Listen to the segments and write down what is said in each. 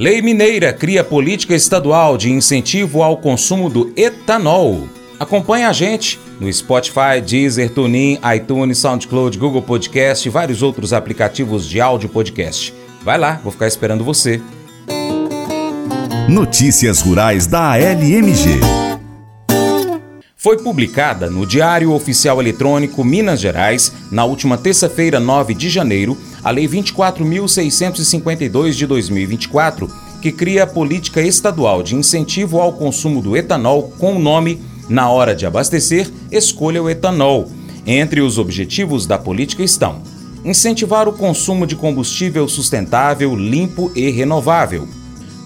Lei Mineira cria política estadual de incentivo ao consumo do etanol. Acompanhe a gente no Spotify, Deezer, TuneIn, iTunes, SoundCloud, Google Podcast e vários outros aplicativos de áudio podcast. Vai lá, vou ficar esperando você. Notícias Rurais da ALMG. Foi publicada no Diário Oficial Eletrônico Minas Gerais, na última terça-feira, 9 de janeiro, a Lei 24.652 de 2024, que cria a política estadual de incentivo ao consumo do etanol com o nome Na hora de abastecer, escolha o etanol. Entre os objetivos da política estão incentivar o consumo de combustível sustentável, limpo e renovável,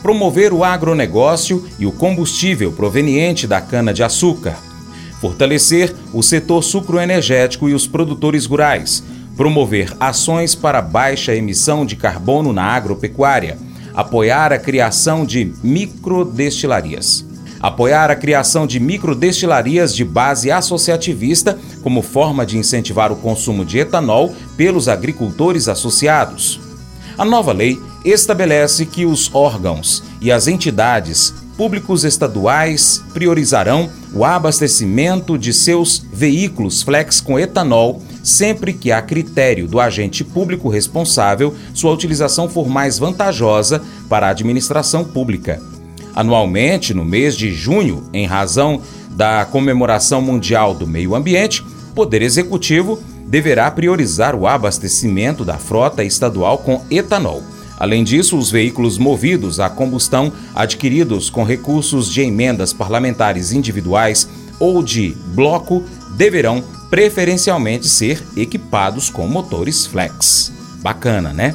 promover o agronegócio e o combustível proveniente da cana-de-açúcar, fortalecer o setor sucroenergético e os produtores rurais, promover ações para baixa emissão de carbono na agropecuária, apoiar a criação de microdestilarias. Apoiar a criação de microdestilarias de base associativista como forma de incentivar o consumo de etanol pelos agricultores associados. A nova lei estabelece que os órgãos e as entidades públicos estaduais priorizarão o abastecimento de seus veículos flex com etanol sempre que a critério do agente público responsável sua utilização for mais vantajosa para a administração pública. Anualmente, no mês de junho, em razão da comemoração mundial do meio ambiente, o Poder Executivo deverá priorizar o abastecimento da frota estadual com etanol. Além disso, os veículos movidos a combustão adquiridos com recursos de emendas parlamentares individuais ou de bloco deverão preferencialmente ser equipados com motores flex. Bacana, né?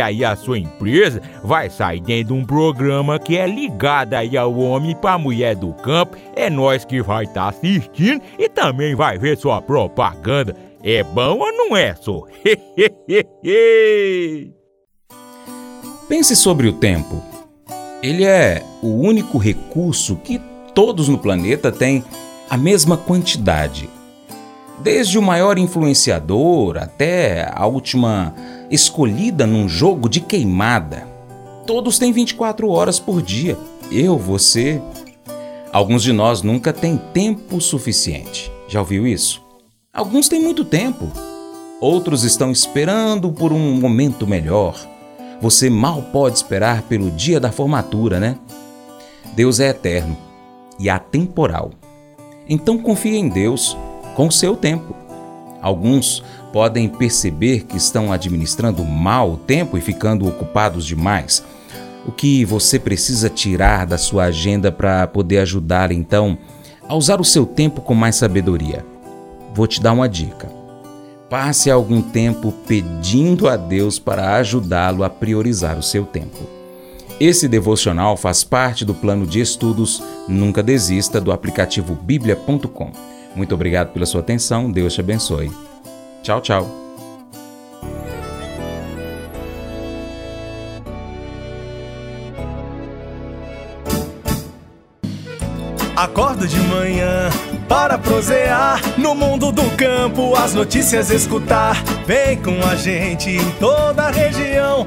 aí a sua empresa vai sair dentro de um programa que é ligado aí ao homem para mulher do campo. É nós que vai estar tá assistindo e também vai ver sua propaganda. É bom ou não é, só? Pense sobre o tempo. Ele é o único recurso que todos no planeta têm a mesma quantidade. Desde o maior influenciador até a última escolhida num jogo de queimada. Todos têm 24 horas por dia. Eu, você. Alguns de nós nunca têm tempo suficiente. Já ouviu isso? Alguns têm muito tempo. Outros estão esperando por um momento melhor. Você mal pode esperar pelo dia da formatura, né? Deus é eterno e atemporal. Então confie em Deus com o seu tempo. Alguns podem perceber que estão administrando mal o tempo e ficando ocupados demais. O que você precisa tirar da sua agenda para poder ajudar então a usar o seu tempo com mais sabedoria? Vou te dar uma dica. Passe algum tempo pedindo a Deus para ajudá-lo a priorizar o seu tempo. Esse devocional faz parte do plano de estudos Nunca Desista do aplicativo bíblia.com. Muito obrigado pela sua atenção, Deus te abençoe. Tchau, tchau. Acorda de manhã para prosear no mundo do campo, as notícias escutar. Vem com a gente em toda a região